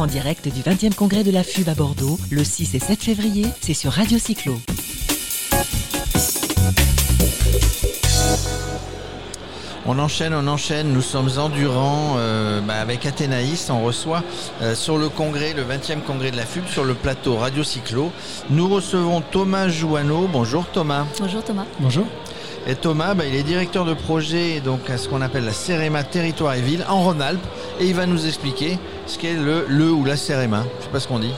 En direct du 20e congrès de la FUB à Bordeaux, le 6 et 7 février, c'est sur Radio Cyclo. On enchaîne, on enchaîne. Nous sommes endurants euh, bah, avec Athénaïs. On reçoit euh, sur le congrès, le 20e congrès de la FUB, sur le plateau Radio Cyclo. Nous recevons Thomas Jouanneau. Bonjour Thomas. Bonjour Thomas. Bonjour. Et Thomas, bah, il est directeur de projet donc à ce qu'on appelle la CEREMA Territoire et Ville en Rhône-Alpes. Et il va nous expliquer ce qu'est le, le ou la CEREMA. Je sais pas ce qu'on dit.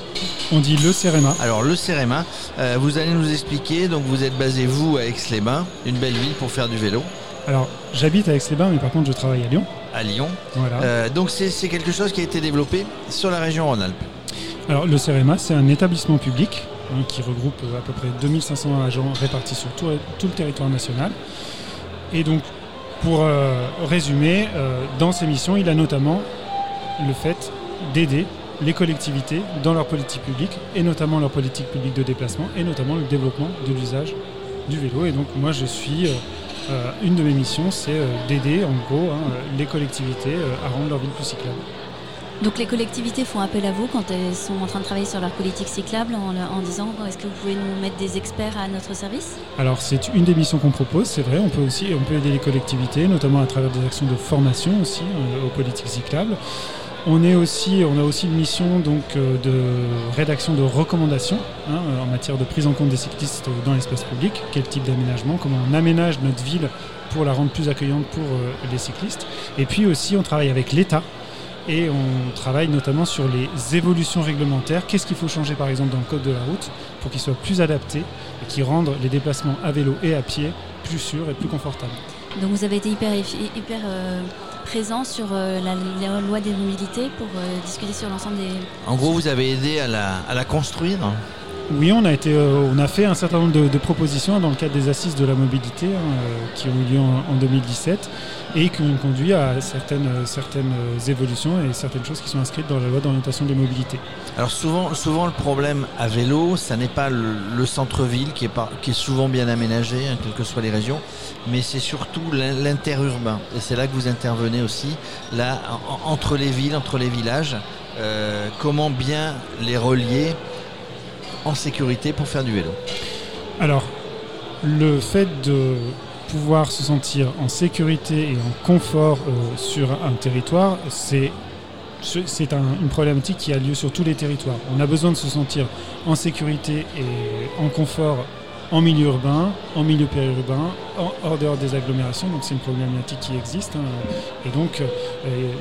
On dit le CEREMA. Alors le CEREMA, euh, vous allez nous expliquer. Donc vous êtes basé vous à Aix-les-Bains, une belle ville pour faire du vélo. Alors, j'habite à Aix-les-Bains, mais par contre, je travaille à Lyon. À Lyon. Voilà. Euh, donc c'est c'est quelque chose qui a été développé sur la région Rhône-Alpes. Alors, le CEREMA, c'est un établissement public hein, qui regroupe euh, à peu près 2500 agents répartis sur tout, le territoire national. Et donc, pour euh, résumer, euh, dans ses missions, il a notamment le fait d'aider les collectivités dans leur politique publique, et notamment leur politique publique de déplacement, et notamment le développement de l'usage du vélo. Et donc, moi, je suis. une de mes missions, c'est d'aider, en gros, hein, les collectivités à rendre leur ville plus cyclable. Donc les collectivités font appel à vous quand elles sont en train de travailler sur leur politique cyclable en, disant est-ce que vous pouvez nous mettre des experts à notre service? Alors c'est une des missions qu'on propose, c'est vrai, on peut aussi on peut aider les collectivités, notamment à travers des actions de formation aussi euh, aux politiques cyclables. On, a aussi une mission donc, euh, de rédaction de recommandations hein, euh, en matière de prise en compte des cyclistes dans l'espace public, quel type d'aménagement, comment on aménage notre ville pour la rendre plus accueillante pour les cyclistes. Et puis aussi on travaille avec l'État et on travaille notamment sur les évolutions réglementaires. Qu'est-ce qu'il faut changer par exemple dans le code de la route pour qu'il soit plus adapté et qui rendent les déplacements à vélo et à pied plus sûrs et plus confortables? Donc vous avez été hyper, hyper euh, présent sur euh, la, la loi des mobilités pour euh, discuter sur l'ensemble des... En gros, vous avez aidé à la, à la construire. Oui, on a, été, euh, on a fait un certain nombre de, propositions dans le cadre des assises de la mobilité hein, euh, qui ont eu lieu en, en 2017 et qui ont conduit à certaines, euh, évolutions et certaines choses qui sont inscrites dans la loi d'orientation des mobilités. Alors souvent, le problème à vélo, ça n'est pas le, le centre-ville qui est, souvent bien aménagé, hein, quelles que soient les régions, mais c'est surtout l'in- l'interurbain. Et c'est là que vous intervenez aussi, là, en- en- entre les villes, entre les villages, comment bien les relier en sécurité pour faire du vélo. Alors, le fait de pouvoir se sentir en sécurité et en confort euh, sur un territoire, c'est un- une problématique qui a lieu sur tous les territoires. On a besoin de se sentir en sécurité et en confort en milieu urbain, en milieu périurbain, en, hors dehors des agglomérations. Donc c'est une problématique qui existe. hein. Et donc euh,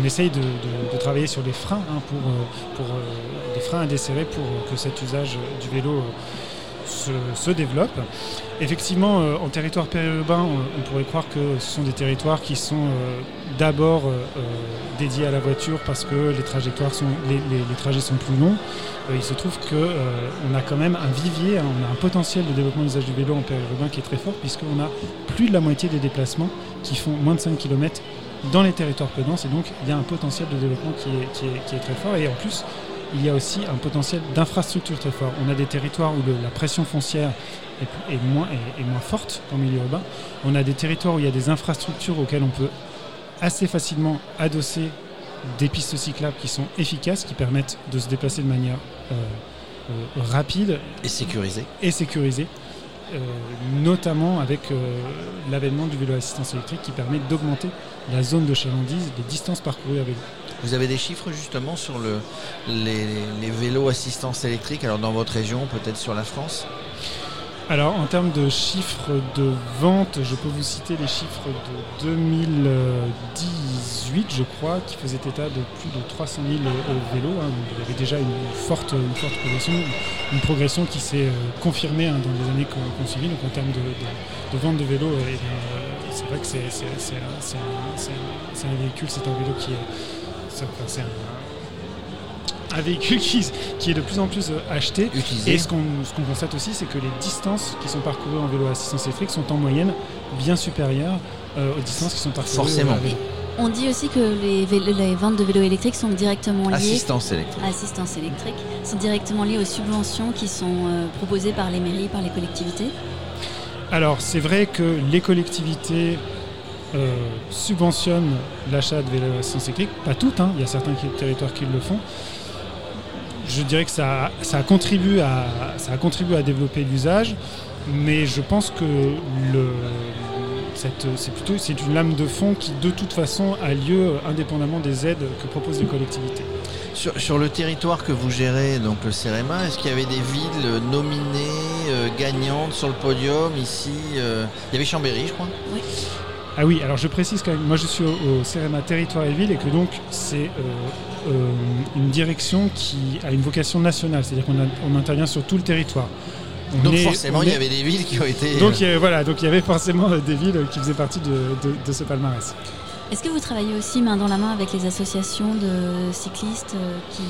on, essaye de, travailler sur les freins hein, pour, euh, euh, des freins à desserrer pour que cet usage du vélo se, se développe. Effectivement, euh, en territoire périurbain, on, pourrait croire que ce sont des territoires qui sont euh, d'abord euh, dédiés à la voiture parce que les trajets sont plus longs. Il se trouve que euh, on a quand même un vivier, hein, on a un potentiel de développement de l'usage du vélo en périurbain qui est très fort puisqu'on a plus de la moitié des déplacements qui font moins de 5 km dans les territoires denses et donc il y a un potentiel de développement qui est, qui est- qui est très fort et en plus il y a aussi un potentiel d'infrastructure très fort. On a des territoires où le- la pression foncière est, moins, est- est moins forte en milieu urbain. On a des territoires où il y a des infrastructures auxquelles on peut assez facilement adosser des pistes cyclables qui sont efficaces, qui permettent de se déplacer de manière euh, euh, rapide Et sécurisé. et sécurisée, euh, notamment avec euh, l'avènement du vélo à assistance électrique qui permet d'augmenter la zone de chalandise, les distances parcourues à vélo. Vous avez des chiffres justement sur le, les, les vélos assistance électrique, alors dans votre région, peut-être sur la France? Alors, en termes de chiffres de vente, je peux vous citer les chiffres de 2018, je crois, qui faisaient état de plus de 300 000 euh, vélos. hein. Donc, il y avait déjà une forte, une forte progression, une progression qui s'est euh, confirmée hein, dans les années qu'on qu'on suivit. Donc, en termes de, de- de vente de vélos, euh, euh, c'est vrai que c'est un, véhicule, c'est un vélo qui est. enfin, un, véhicule qui, qui est de plus en plus acheté. Utilisé. Et ce qu'on constate aussi, c'est que les distances qui sont parcourues en vélo à assistance électrique sont en moyenne bien supérieures euh, aux distances qui sont parcourues Forcément. à vélo. On dit aussi que les, ventes de vélos électriques sont directement liées... Assistance électrique. Assistance électrique, sont directement liées aux subventions qui sont euh, proposées par les mairies, par les collectivités. Alors, c'est vrai que les collectivités euh, subventionnent l'achat de vélos à assistance cyclique. Pas toutes, hein, il y a certains territoires qui le font. Je dirais que ça, ça, contribue à, ça a contribué à développer l'usage, mais je pense que le, c'est plutôt c'est une lame de fond qui de toute façon a lieu indépendamment des aides que proposent les collectivités. Sur, le territoire que vous gérez, donc le CEREMA, est-ce qu'il y avait des villes nominées, euh, gagnantes sur le podium ici euh, Il y avait Chambéry, je crois Oui. Ah oui, alors je précise quand même, moi je suis au, CEREMA Territoire et Ville et que donc c'est euh, une direction qui a une vocation nationale, c'est-à-dire qu'on intervient sur tout le territoire. Donc forcément, il y avait des villes qui ont été... Donc voilà, donc il y avait forcément des villes qui faisaient partie de ce palmarès. Est-ce que vous travaillez aussi main dans la main avec les associations de cyclistes euh, qui...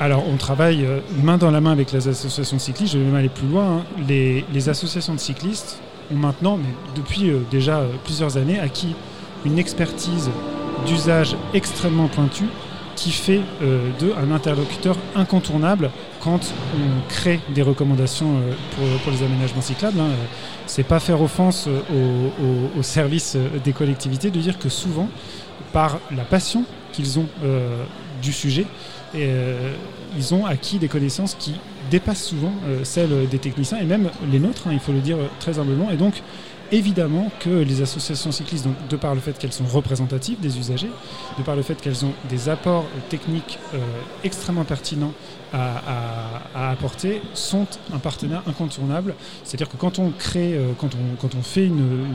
Alors, on travaille euh, main dans la main avec les associations de cyclistes. Je vais même aller plus loin. Hein. Les, associations de cyclistes ont maintenant, mais depuis euh, déjà plusieurs années, acquis une expertise d'usage extrêmement pointue qui fait d'eux un interlocuteur incontournable quand on crée des recommandations pour, les aménagements cyclables. Hein c'est pas faire offense au, service des collectivités de dire que souvent, par la passion qu'ils ont euh, du sujet, euh, ils ont acquis des connaissances qui dépassent souvent euh, celles des techniciens et même les nôtres, hein, il faut le dire très humblement. Et donc, évidemment que les associations cyclistes, donc, de par le fait qu'elles sont représentatives des usagers, de par le fait qu'elles ont des apports techniques euh, extrêmement pertinents à, apporter, sont un partenaire incontournable. C'est-à-dire que quand on crée, euh, quand, on, fait une,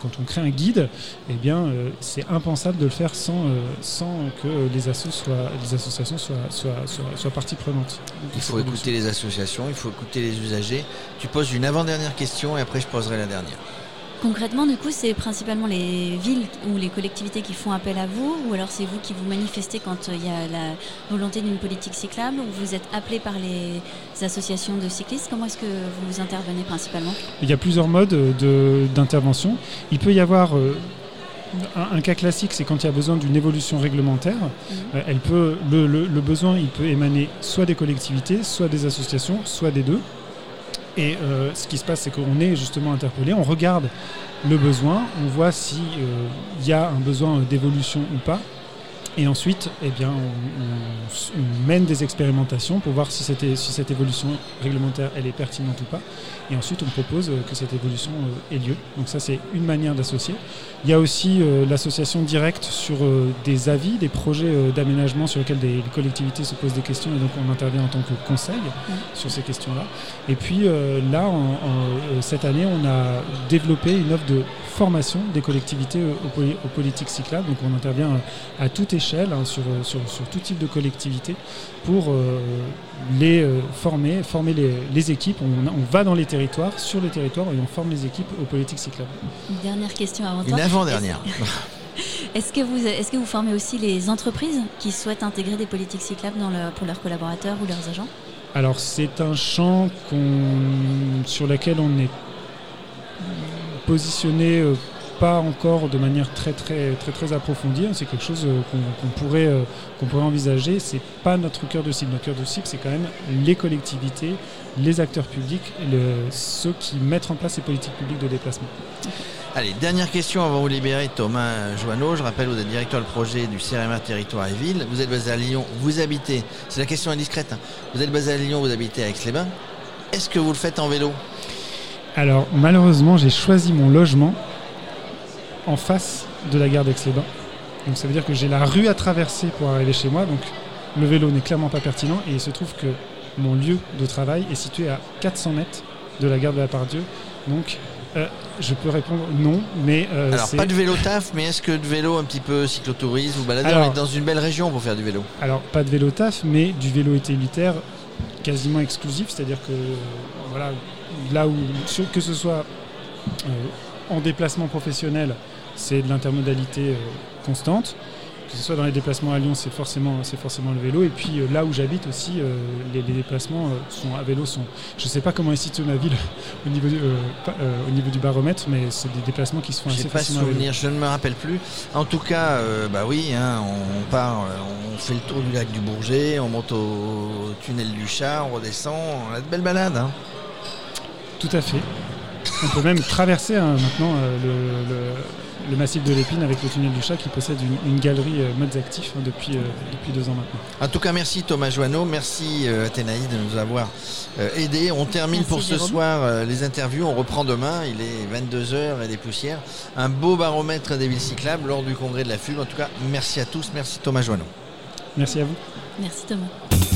quand on crée un guide, eh bien, euh, c'est impensable de le faire sans, sans que les, soient, les associations soient, soient, soient, soient partie prenante. Il faut écouter les associations, il faut écouter les usagers. Tu poses une avant-dernière question et après je poserai la dernière. Concrètement, du coup, c'est principalement les villes ou les collectivités qui font appel à vous, ou alors c'est vous qui vous manifestez quand euh, il y a la volonté d'une politique cyclable, ou vous êtes appelé par les associations de cyclistes? Comment est-ce que vous intervenez principalement? Il y a plusieurs modes d'intervention. Il peut y avoir euh, un, cas classique, c'est quand il y a besoin d'une évolution réglementaire. Mmh. Euh, elle peut, le besoin, il peut émaner soit des collectivités, soit des associations, soit des deux. Et euh, ce qui se passe, c'est qu'on est justement interpellé, on regarde le besoin, on voit s'il euh, y a un besoin d'évolution ou pas. Et ensuite, eh bien, on, mène des expérimentations pour voir si, si cette évolution réglementaire elle est pertinente ou pas. Et ensuite, on propose que cette évolution euh, ait lieu. Donc ça, c'est une manière d'associer. Il y a aussi euh, l'association directe sur euh, des avis, des projets d'aménagement sur lesquels des, les collectivités se posent des questions et donc on intervient en tant que conseil mmh. sur ces questions-là. Et puis là, en, cette année, on a développé une offre de formation des collectivités aux, politiques cyclables. Donc on intervient à toute échelle hein, sur, sur, tout type de collectivité pour les euh, former, former les, équipes. On, va dans les territoires, sur les territoires, et on forme les équipes aux politiques cyclables. Une dernière question avant Une avant-dernière. Est-ce que, vous, est que vous formez aussi les entreprises qui souhaitent intégrer des politiques cyclables dans pour leurs collaborateurs ou leurs agents? Alors c'est un champ sur lequel on est positionné euh, pas encore de manière très très très très approfondie. Hein. C'est quelque chose euh, qu'on pourrait euh, qu'on pourrait envisager. C'est pas notre cœur de cible. Notre cœur de cible, c'est quand même les collectivités, les acteurs publics, ceux qui mettent en place ces politiques publiques de déplacement. Allez, dernière question avant de vous libérer, Thomas Joanneau. Je rappelle, vous êtes directeur de projet du CRMA Territoire et Ville. Vous êtes basé à Lyon, vous habitez, c'est la question indiscrète, hein. vous êtes basé à Lyon, vous habitez à Aix-les-Bains. Est-ce que vous le faites en vélo? Alors, malheureusement, j'ai choisi mon logement en face de la gare d'Aix-les-Bains. Donc ça veut dire que j'ai la rue à traverser pour arriver chez moi. Donc le vélo n'est clairement pas pertinent. Et il se trouve que mon lieu de travail est situé à 400 mètres de la gare de la Pardieu. Donc euh, je peux répondre non, mais. Euh, alors, pas de vélo taf, mais est-ce que de vélo un petit peu cyclotourisme ou baladeur dans une belle région pour faire du vélo? Alors, pas de vélo taf, mais du vélo utilitaire quasiment exclusif, c'est-à-dire que voilà, là où, que ce soit euh, en déplacement professionnel c'est de l'intermodalité euh, constante. Que ce soit dans les déplacements à Lyon, c'est forcément, c'est forcément le vélo. Et puis euh, là où j'habite aussi, les, déplacements sont à vélo sont. Je ne sais pas comment est située ma ville au niveau du, au niveau du baromètre, mais c'est des déplacements qui se font assez pas souvenir, je ne me rappelle plus. En tout cas, bah oui, hein, on part, on fait le tour du lac du Bourget, on monte au tunnel du Chat, on redescend, on a de belles balades. Hein. Tout à fait. On peut même traverser hein, maintenant euh, le, le- le massif de l'épine avec le tunnel du chat qui possède une, une galerie euh, modes actifs hein, depuis, euh, depuis deux ans maintenant. En tout cas, merci Thomas Joanneau, merci euh, Athénaïde de nous avoir euh, aidés. On termine Merci, pour ce Jérôme. soir euh, les interviews. On reprend demain, il est 22h et des poussières. Un beau baromètre des villes cyclables lors du congrès de la FUB. En tout cas, merci à tous, merci Thomas Joanneau. Merci à vous. Merci Thomas.